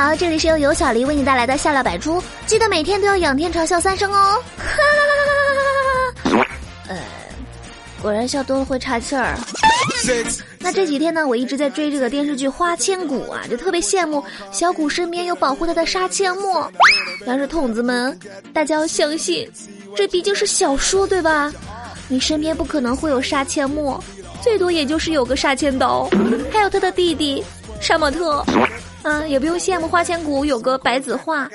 好这里是由尤小黎为你带来的笑料百出，记得每天都要仰天长笑三声哦。呃，果然笑多了会岔气儿。那这几天呢，我一直在追这个电视剧《花千骨》啊，就特别羡慕小骨身边有保护他的杀阡陌。但是筒子们，大家要相信，这毕竟是小说，对吧？你身边不可能会有杀阡陌，最多也就是有个杀千刀，还有他的弟弟杀马特。啊，也不用羡慕花千骨有个白子画，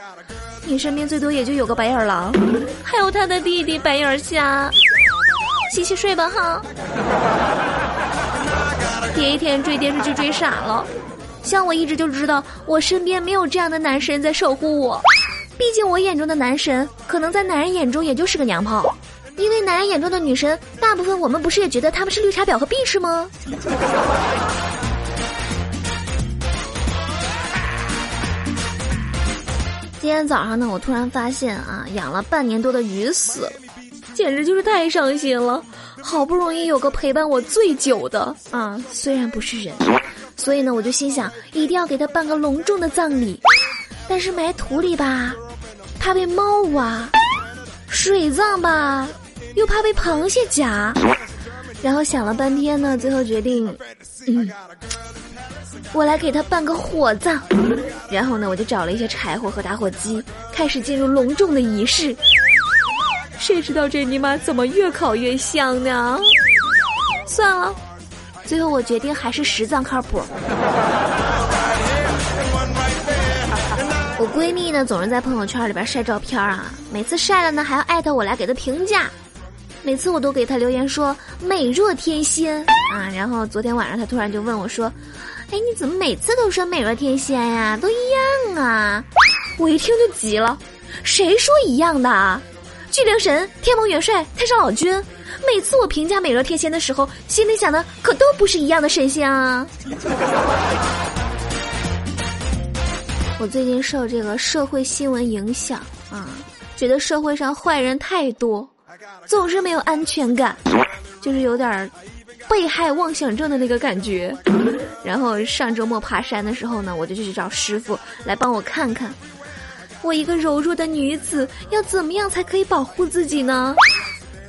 你身边最多也就有个白眼狼，还有他的弟弟白眼虾。洗洗睡吧哈。第一天追电视剧追傻了，像我一直就知道我身边没有这样的男神在守护我，毕竟我眼中的男神可能在男人眼中也就是个娘炮，因为男人眼中的女神大部分我们不是也觉得他们是绿茶婊和 bitch 吗？今天早上呢，我突然发现啊，养了半年多的鱼死了，简直就是太伤心了。好不容易有个陪伴我最久的啊，虽然不是人，所以呢，我就心想一定要给他办个隆重的葬礼。但是埋土里吧，怕被猫挖；水葬吧，又怕被螃蟹夹。然后想了半天呢，最后决定，嗯。我来给他办个火葬，然后呢，我就找了一些柴火和打火机，开始进入隆重的仪式。谁知道这尼玛怎么越烤越香呢？算了，最后我决定还是实葬靠谱。我闺蜜呢，总是在朋友圈里边晒照片啊，每次晒了呢，还要艾特我来给她评价。每次我都给她留言说美若天仙啊，然后昨天晚上她突然就问我说。哎，你怎么每次都说美若天仙呀？都一样啊！我一听就急了，谁说一样的？巨灵神、天蓬元帅、太上老君，每次我评价美若天仙的时候，心里想的可都不是一样的神仙啊！我最近受这个社会新闻影响啊，觉得社会上坏人太多，总是没有安全感，就是有点被害妄想症的那个感觉。然后上周末爬山的时候呢，我就去找师傅来帮我看看，我一个柔弱的女子要怎么样才可以保护自己呢？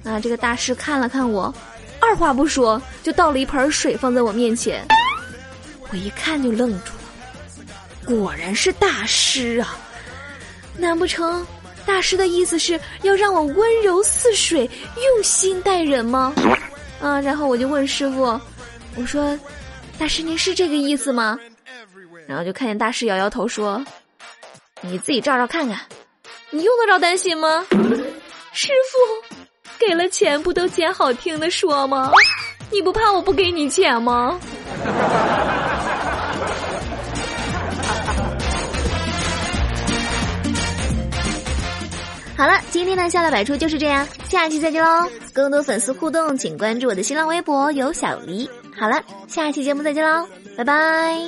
啊，这个大师看了看我，二话不说就倒了一盆水放在我面前，我一看就愣住了，果然是大师啊！难不成大师的意思是要让我温柔似水，用心待人吗？啊，然后我就问师傅，我说。大师，您是这个意思吗？然后就看见大师摇摇头说：“你自己照照看看，你用得着担心吗？”师傅，给了钱不都捡好听的说吗？你不怕我不给你钱吗？天的笑料百出就是这样，下期再见喽！更多粉丝互动，请关注我的新浪微博有小黎。好了，下期节目再见喽，拜拜。